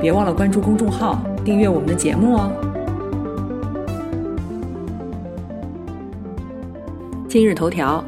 别忘了关注公众号，订阅我们的节目哦。今日头条：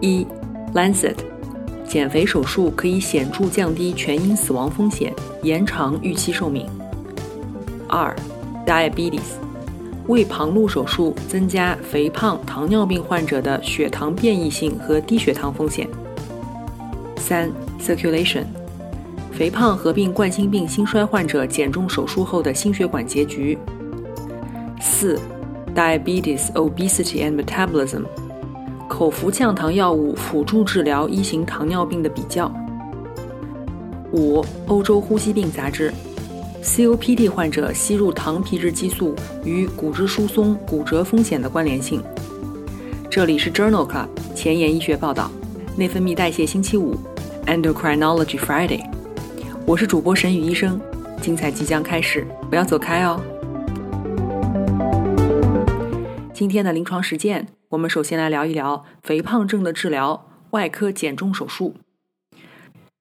一，Lancet，减肥手术可以显著降低全因死亡风险，延长预期寿命。二，Diabetes，胃旁路手术增加肥胖、糖尿病患者的血糖变异性和低血糖风险。三，Circulation。肥胖合并冠心病、心衰患者减重手术后的心血管结局。四，diabetes, obesity and metabolism，口服降糖药物辅助治疗一型糖尿病的比较。五，欧洲呼吸病杂志，COPD 患者吸入糖皮质激素与骨质疏松、骨折风险的关联性。这里是 Journal Club 前沿医学报道，内分泌代谢星期五，Endocrinology Friday。我是主播沈宇医生，精彩即将开始，不要走开哦。今天的临床实践，我们首先来聊一聊肥胖症的治疗——外科减重手术。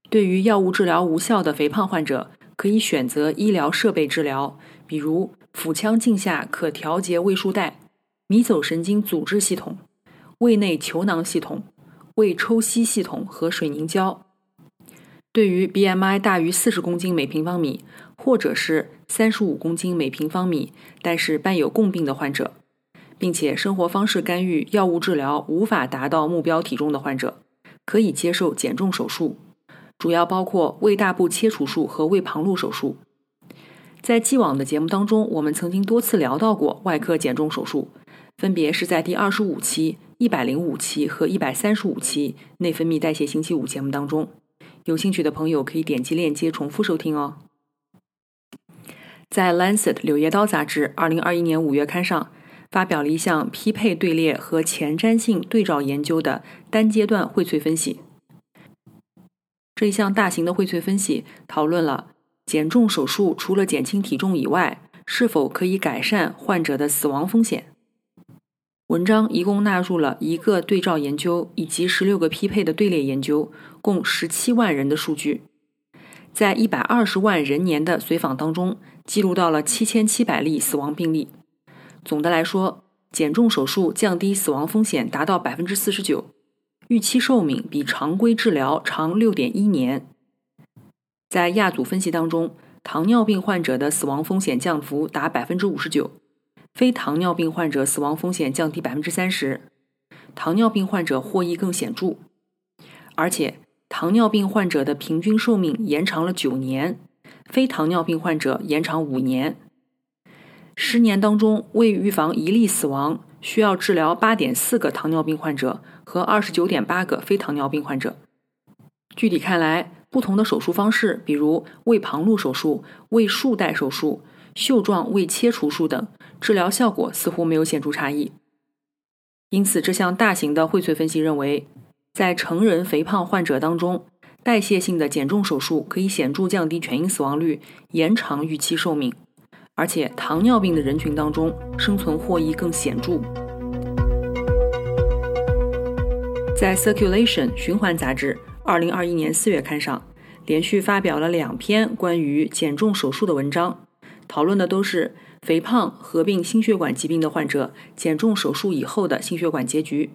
对于药物治疗无效的肥胖患者，可以选择医疗设备治疗，比如腹腔镜下可调节胃束带、迷走神经阻滞系统、胃内球囊系统、胃抽吸系统和水凝胶。对于 BMI 大于四十公斤每平方米，或者是三十五公斤每平方米，但是伴有共病的患者，并且生活方式干预、药物治疗无法达到目标体重的患者，可以接受减重手术，主要包括胃大部切除术和胃旁路手术。在既往的节目当中，我们曾经多次聊到过外科减重手术，分别是在第二十五期、一百零五期和一百三十五期内分泌代谢星期五节目当中。有兴趣的朋友可以点击链接重复收听哦。在《Lancet 柳叶刀》杂志二零二一年五月刊上，发表了一项匹配队列和前瞻性对照研究的单阶段荟萃分析。这一项大型的荟萃分析讨论了减重手术除了减轻体重以外，是否可以改善患者的死亡风险。文章一共纳入了一个对照研究以及十六个匹配的队列研究，共十七万人的数据，在一百二十万人年的随访当中，记录到了七千七百例死亡病例。总的来说，减重手术降低死亡风险达到百分之四十九，预期寿命比常规治疗长六点一年。在亚组分析当中，糖尿病患者的死亡风险降幅达百分之五十九。非糖尿病患者死亡风险降低百分之三十，糖尿病患者获益更显著，而且糖尿病患者的平均寿命延长了九年，非糖尿病患者延长五年。十年当中，为预防一例死亡，需要治疗八点四个糖尿病患者和二十九点八个非糖尿病患者。具体看来，不同的手术方式，比如胃旁路手术、胃束带手术、袖状胃切除术等。治疗效果似乎没有显著差异，因此这项大型的荟萃分析认为，在成人肥胖患者当中，代谢性的减重手术可以显著降低全因死亡率，延长预期寿命，而且糖尿病的人群当中，生存获益更显著。在《Circulation》循环杂志二零二一年四月刊上，连续发表了两篇关于减重手术的文章，讨论的都是。肥胖合并心血管疾病的患者减重手术以后的心血管结局。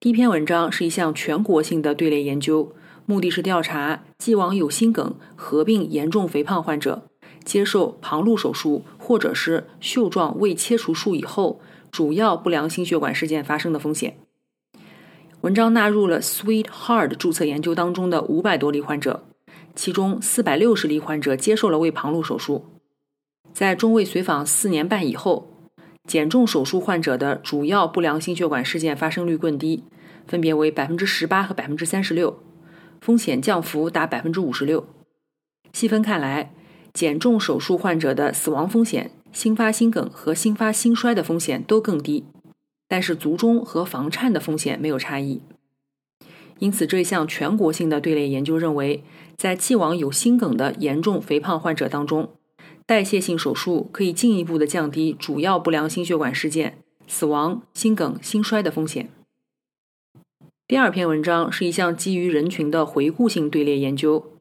第一篇文章是一项全国性的队列研究，目的是调查既往有心梗合并严重肥胖患者接受旁路手术或者是袖状胃切除术以后，主要不良心血管事件发生的风险。文章纳入了 Sweet Heart 注册研究当中的五百多例患者，其中四百六十例患者接受了胃旁路手术。在中卫随访四年半以后，减重手术患者的主要不良心血管事件发生率更低，分别为百分之十八和百分之三十六，风险降幅达百分之五十六。细分看来，减重手术患者的死亡风险、新发心梗和新发心衰的风险都更低，但是卒中和房颤的风险没有差异。因此，这一项全国性的队列研究认为，在既往有心梗的严重肥胖患者当中，代谢性手术可以进一步的降低主要不良心血管事件、死亡、心梗、心衰的风险。第二篇文章是一项基于人群的回顾性队列研究，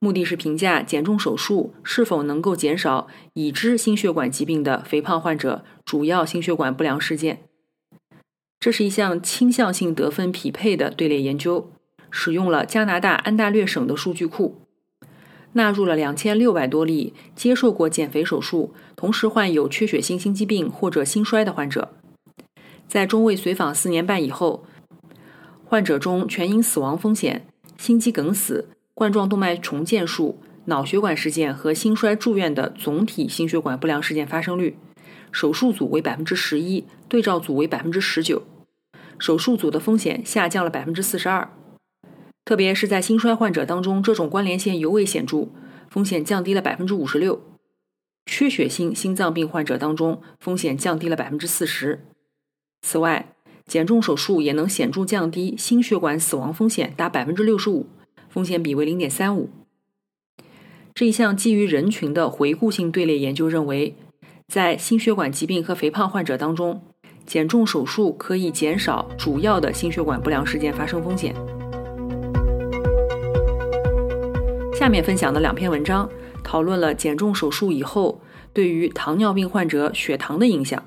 目的是评价减重手术是否能够减少已知心血管疾病的肥胖患者主要心血管不良事件。这是一项倾向性得分匹配的队列研究，使用了加拿大安大略省的数据库，纳入了两千六百多例接受过减肥手术、同时患有缺血性心肌病或者心衰的患者，在中位随访四年半以后。患者中全因死亡风险、心肌梗死、冠状动脉重建术、脑血管事件和心衰住院的总体心血管不良事件发生率，手术组为百分之十一，对照组为百分之十九，手术组的风险下降了百分之四十二。特别是在心衰患者当中，这种关联性尤为显著，风险降低了百分之五十六。缺血性心脏病患者当中，风险降低了百分之四十。此外，减重手术也能显著降低心血管死亡风险，达百分之六十五，风险比为零点三五。这一项基于人群的回顾性队列研究认为，在心血管疾病和肥胖患者当中，减重手术可以减少主要的心血管不良事件发生风险。下面分享的两篇文章讨论了减重手术以后对于糖尿病患者血糖的影响。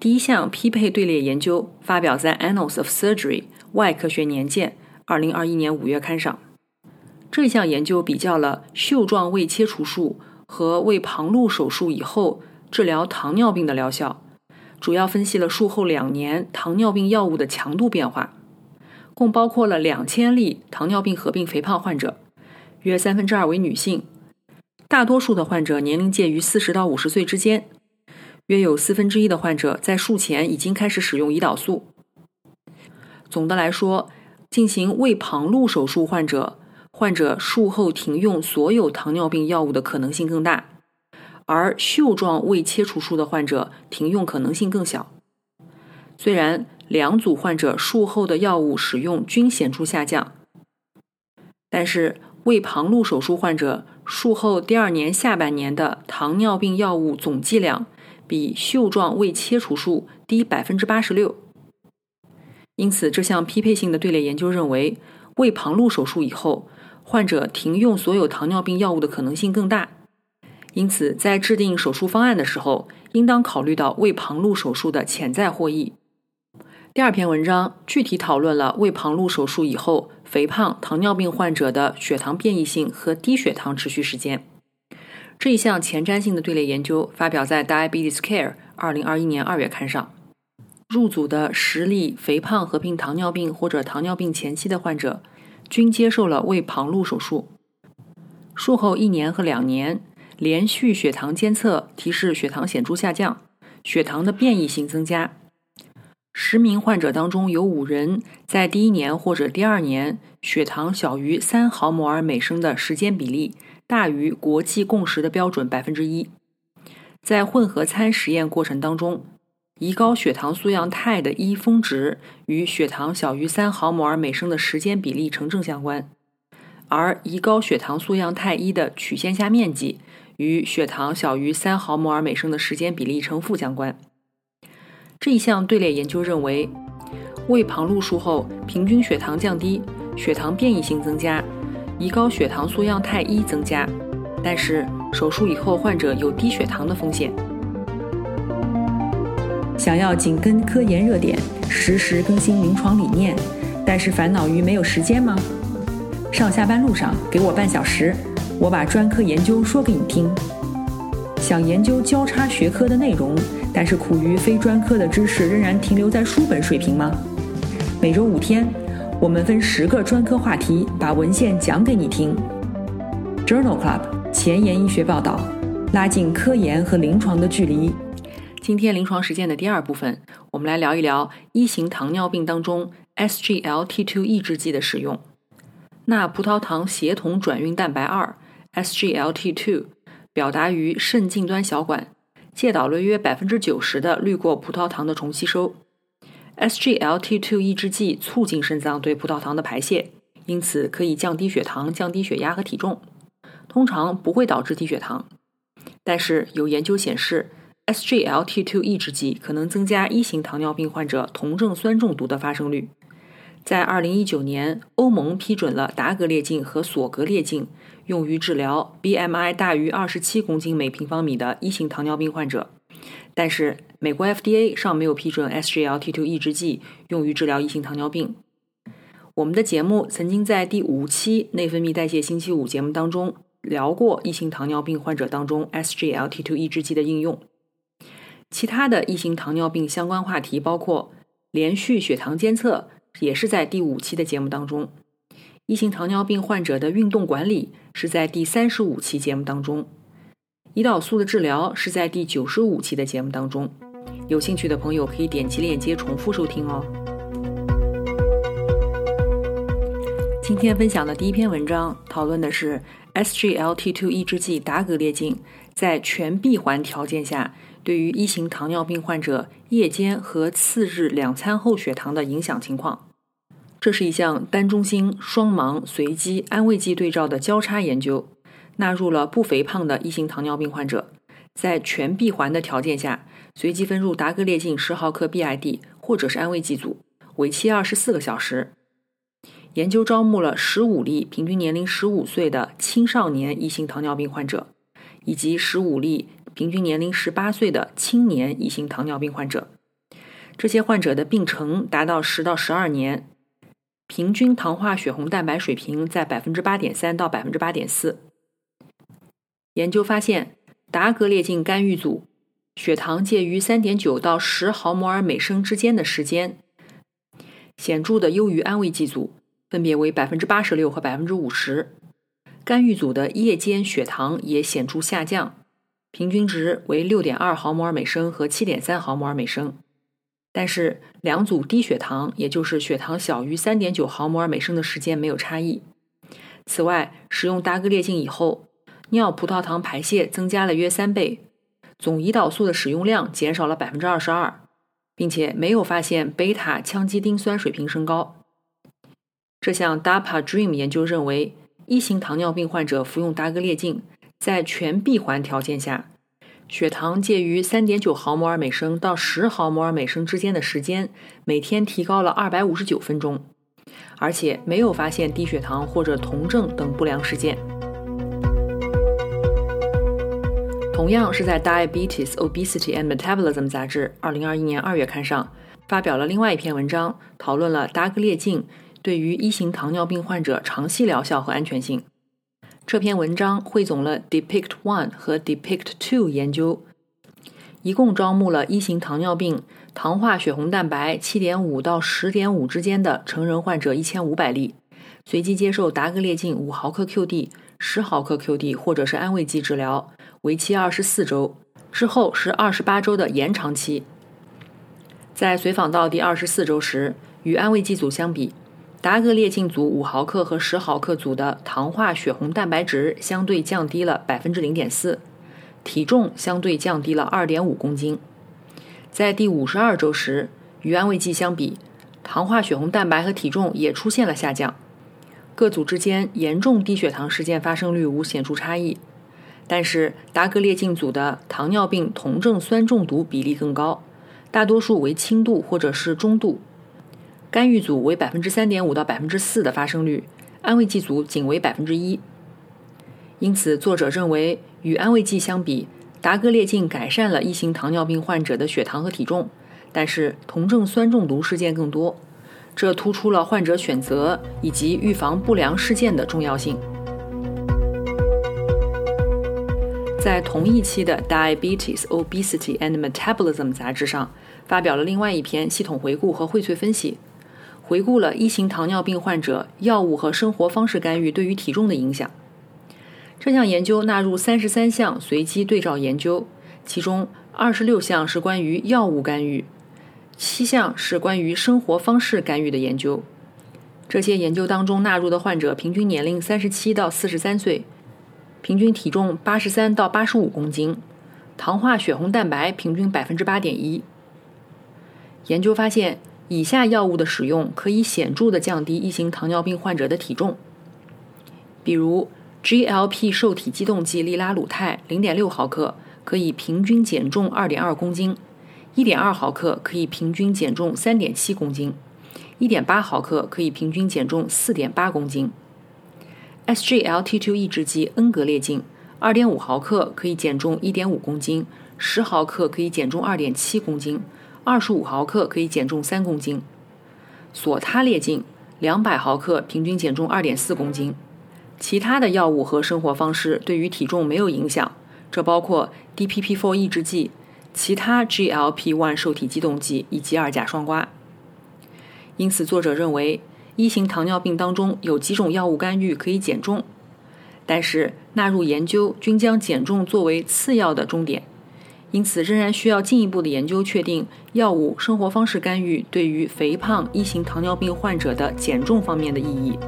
第一项匹配队列研究发表在《Annals of Surgery》外科学年鉴二零二一年五月刊上。这项研究比较了袖状胃切除术和胃旁路手术以后治疗糖尿病的疗效，主要分析了术后两年糖尿病药物的强度变化，共包括了两千例糖尿病合并肥胖患者，约三分之二为女性，大多数的患者年龄介于四十到五十岁之间。约有四分之一的患者在术前已经开始使用胰岛素。总的来说，进行胃旁路手术患者，患者术后停用所有糖尿病药物的可能性更大，而袖状胃切除术的患者停用可能性更小。虽然两组患者术后的药物使用均显著下降，但是胃旁路手术患者术后第二年下半年的糖尿病药物总剂量。比袖状胃切除术低百分之八十六，因此这项匹配性的队列研究认为，胃旁路手术以后，患者停用所有糖尿病药物的可能性更大。因此，在制定手术方案的时候，应当考虑到胃旁路手术的潜在获益。第二篇文章具体讨论了胃旁路手术以后肥胖糖尿病患者的血糖变异性和低血糖持续时间。这一项前瞻性的队列研究发表在《Diabetes Care》二零二一年二月刊上。入组的十例肥胖合并糖尿病或者糖尿病前期的患者，均接受了胃旁路手术。术后一年和两年，连续血糖监测提示血糖显著下降，血糖的变异性增加。十名患者当中有五人在第一年或者第二年血糖小于三毫摩尔每升的时间比例。大于国际共识的标准百分之一。在混合餐实验过程当中，胰高血糖素样肽的一峰值与血糖小于三毫摩尔每升的时间比例成正相关，而胰高血糖素样肽一的曲线下面积与血糖小于三毫摩尔每升的时间比例呈负相关。这一项队列研究认为，胃旁路术后平均血糖降低，血糖变异性增加。胰高血糖素样肽一增加，但是手术以后患者有低血糖的风险。想要紧跟科研热点，实时更新临床理念，但是烦恼于没有时间吗？上下班路上给我半小时，我把专科研究说给你听。想研究交叉学科的内容，但是苦于非专科的知识仍然停留在书本水平吗？每周五天。我们分十个专科话题，把文献讲给你听。Journal Club 前沿医学报道，拉近科研和临床的距离。今天临床实践的第二部分，我们来聊一聊一型糖尿病当中 SGLT2 抑制剂的使用。钠葡萄糖协同转运蛋白二 SGLT2 表达于肾近端小管，介导了约百分之九十的滤过葡萄糖的重吸收。SGLT2 抑制剂促进肾脏对葡萄糖的排泄，因此可以降低血糖、降低血压和体重，通常不会导致低血糖。但是有研究显示，SGLT2 抑制剂可能增加一型糖尿病患者酮症酸中毒的发生率。在2019年，欧盟批准了达格列净和索格列净用于治疗 BMI 大于27公斤每平方米的一型糖尿病患者。但是，美国 FDA 尚没有批准 SGLT2 抑制剂用于治疗一型糖尿病。我们的节目曾经在第五期内分泌代谢星期五节目当中聊过一型糖尿病患者当中 SGLT2 抑制剂的应用。其他的一型糖尿病相关话题包括连续血糖监测，也是在第五期的节目当中；一型糖尿病患者的运动管理是在第三十五期节目当中。胰岛素的治疗是在第九十五期的节目当中，有兴趣的朋友可以点击链接重复收听哦。今天分享的第一篇文章讨论的是 SGLT2 抑制剂达格列净在全闭环条件下对于一型糖尿病患者夜间和次日两餐后血糖的影响情况。这是一项单中心、双盲、随机安慰剂对照的交叉研究。纳入了不肥胖的一型糖尿病患者，在全闭环的条件下，随机分入达格列净十毫克 BID 或者是安慰剂组，为期二十四个小时。研究招募了十五例平均年龄十五岁的青少年一型糖尿病患者，以及十五例平均年龄十八岁的青年一型糖尿病患者。这些患者的病程达到十到十二年，平均糖化血红蛋白水平在百分之八点三到百分之八点四。研究发现，达格列净干预组血糖介于3.9到10毫摩尔每升之间的时间，显著的优于安慰剂组，分别为86%和50%。干预组的夜间血糖也显著下降，平均值为6.2毫摩尔每升和7.3毫摩尔每升。但是，两组低血糖，也就是血糖小于3.9毫摩尔每升的时间没有差异。此外，使用达格列净以后，尿葡萄糖排泄增加了约三倍，总胰岛素的使用量减少了百分之二十二，并且没有发现贝塔羟基丁酸水平升高。这项 DAPA Dream 研究认为，一型糖尿病患者服用达格列净，在全闭环条件下，血糖介于三点九毫摩尔每升到十毫摩尔每升之间的时间，每天提高了二百五十九分钟，而且没有发现低血糖或者酮症等不良事件。同样是在《Diabetes, Obesity and Metabolism》杂志2021年2月刊上发表了另外一篇文章，讨论了达格列净对于一型糖尿病患者长期疗效和安全性。这篇文章汇总了 Depict One 和 Depict Two 研究，一共招募了一型糖尿病糖化血红蛋白7.5到10.5之间的成人患者1500例，随机接受达格列净5毫克 QD、10毫克 QD 或者是安慰剂治疗。为期二十四周，之后是二十八周的延长期。在随访到第二十四周时，与安慰剂组相比，达格列净组五毫克和十毫克组的糖化血红蛋白值相对降低了百分之零点四，体重相对降低了二点五公斤。在第五十二周时，与安慰剂相比，糖化血红蛋白和体重也出现了下降。各组之间严重低血糖事件发生率无显著差异。但是达格列净组的糖尿病酮症酸中毒比例更高，大多数为轻度或者是中度。干预组为百分之三点五到百分之四的发生率，安慰剂组仅为百分之一。因此，作者认为与安慰剂相比，达格列净改善了一型糖尿病患者的血糖和体重，但是酮症酸中毒事件更多，这突出了患者选择以及预防不良事件的重要性。在同一期的《Diabetes, Obesity and Metabolism》杂志上，发表了另外一篇系统回顾和荟萃分析，回顾了一型糖尿病患者药物和生活方式干预对于体重的影响。这项研究纳入三十三项随机对照研究，其中二十六项是关于药物干预，七项是关于生活方式干预的研究。这些研究当中纳入的患者平均年龄三十七到四十三岁。平均体重八十三到八十五公斤，糖化血红蛋白平均百分之八点一。研究发现，以下药物的使用可以显著地降低一型糖尿病患者的体重，比如 GLP 受体激动剂利拉鲁肽零点六毫克可以平均减重二点二公斤，一点二毫克可以平均减重三点七公斤，一点八毫克可以平均减重四点八公斤。SGLT2 抑制剂恩格列净二点五毫克可以减重一点五公斤，十毫克可以减重二点七公斤。二十五毫克可以减重三公斤，索他列净两百毫克平均减重二点四公斤。其他的药物和生活方式对于体重没有影响，这包括 DPP-4 抑制剂、其他 GLP-1 受体激动剂以及二甲双胍。因此，作者认为一型糖尿病当中有几种药物干预可以减重，但是纳入研究均将减重作为次要的终点。因此，仍然需要进一步的研究，确定药物、生活方式干预对于肥胖一型糖尿病患者的减重方面的意义。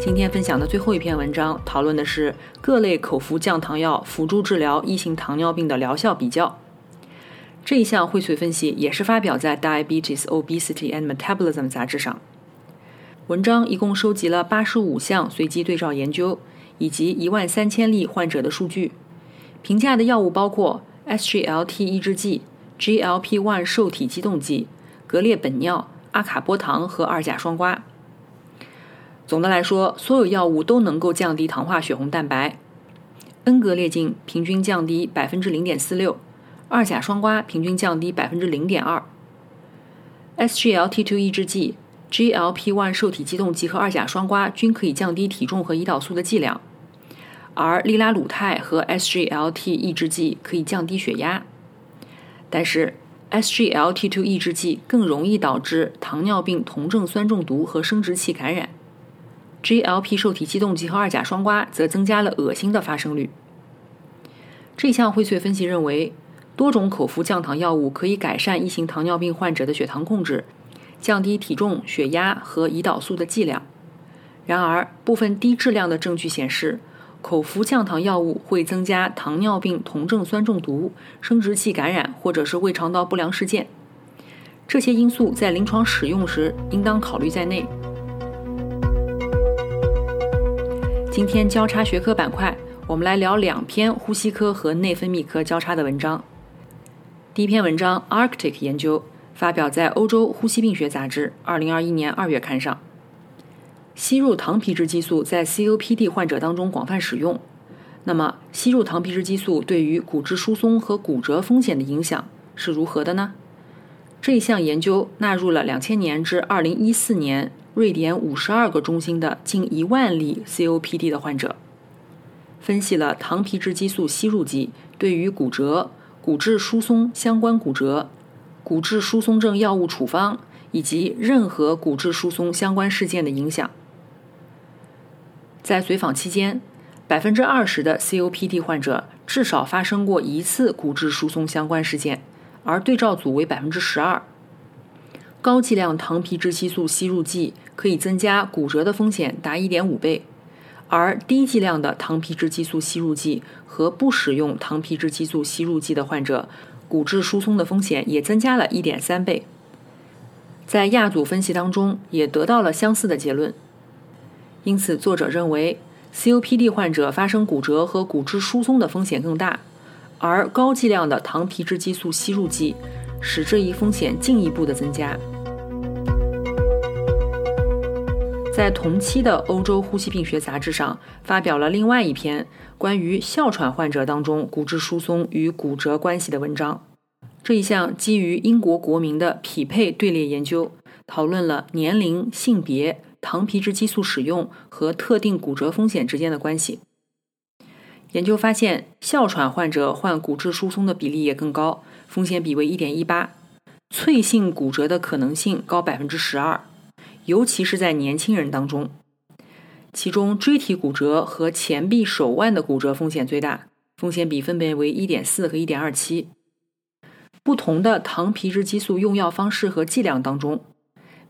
今天分享的最后一篇文章，讨论的是各类口服降糖药辅助治疗一型糖尿病的疗效比较。这一项荟萃分析也是发表在《Diabetes, Obesity and Metabolism》杂志上。文章一共收集了八十五项随机对照研究以及一万三千例患者的数据。评价的药物包括 SGLT 抑制剂、GLP-1 受体激动剂、格列本脲、阿卡波糖和二甲双胍。总的来说，所有药物都能够降低糖化血红蛋白。恩格列净平均降低百分之零点四六，二甲双胍平均降低百分之零点二。SGLT2 抑制剂、GLP-1 受体激动剂和二甲双胍均可以降低体重和胰岛素的剂量。而利拉鲁肽和 SGLT 抑制剂可以降低血压，但是 SGLT2 抑制剂更容易导致糖尿病酮症酸中毒和生殖器感染。GLP 受体激动剂和二甲双胍则增加了恶心的发生率。这项荟萃分析认为，多种口服降糖药物可以改善一型糖尿病患者的血糖控制，降低体重、血压和胰岛素的剂量。然而，部分低质量的证据显示。口服降糖药物会增加糖尿病酮症酸中毒、生殖器感染或者是胃肠道不良事件。这些因素在临床使用时应当考虑在内。今天交叉学科板块，我们来聊两篇呼吸科和内分泌科交叉的文章。第一篇文章，Arctic 研究发表在《欧洲呼吸病学杂志》二零二一年二月刊上。吸入糖皮质激素在 COPD 患者当中广泛使用。那么，吸入糖皮质激素对于骨质疏松和骨折风险的影响是如何的呢？这一项研究纳入了2000年至2014年瑞典52个中心的近1万例 COPD 的患者，分析了糖皮质激素吸入剂对于骨折、骨质疏松相关骨折、骨质疏松症药物处方以及任何骨质疏松相关事件的影响。在随访期间，百分之二十的 COPD 患者至少发生过一次骨质疏松相关事件，而对照组为百分之十二。高剂量糖皮质激素吸入剂可以增加骨折的风险达一点五倍，而低剂量的糖皮质激素吸入剂和不使用糖皮质激素吸入剂的患者，骨质疏松的风险也增加了一点三倍。在亚组分析当中，也得到了相似的结论。因此，作者认为 COPD 患者发生骨折和骨质疏松的风险更大，而高剂量的糖皮质激素吸入剂使这一风险进一步的增加。在同期的《欧洲呼吸病学杂志》上发表了另外一篇关于哮喘患者当中骨质疏松与骨折关系的文章。这一项基于英国国民的匹配队列研究，讨论了年龄、性别。糖皮质激素使用和特定骨折风险之间的关系。研究发现，哮喘患者患骨质疏松的比例也更高，风险比为一点一八，脆性骨折的可能性高百分之十二，尤其是在年轻人当中。其中，椎体骨折和前臂、手腕的骨折风险最大，风险比分别为一点四和一点二七。不同的糖皮质激素用药方式和剂量当中。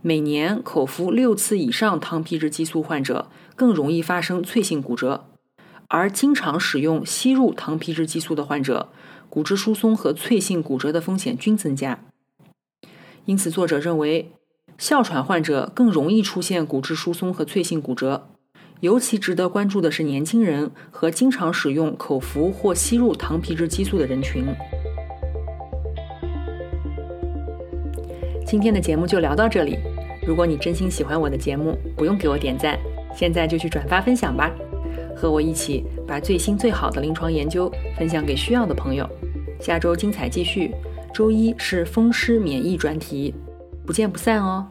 每年口服六次以上糖皮质激素患者更容易发生脆性骨折，而经常使用吸入糖皮质激素的患者，骨质疏松和脆性骨折的风险均增加。因此，作者认为，哮喘患者更容易出现骨质疏松和脆性骨折。尤其值得关注的是年轻人和经常使用口服或吸入糖皮质激素的人群。今天的节目就聊到这里。如果你真心喜欢我的节目，不用给我点赞，现在就去转发分享吧，和我一起把最新最好的临床研究分享给需要的朋友。下周精彩继续，周一是风湿免疫专题，不见不散哦。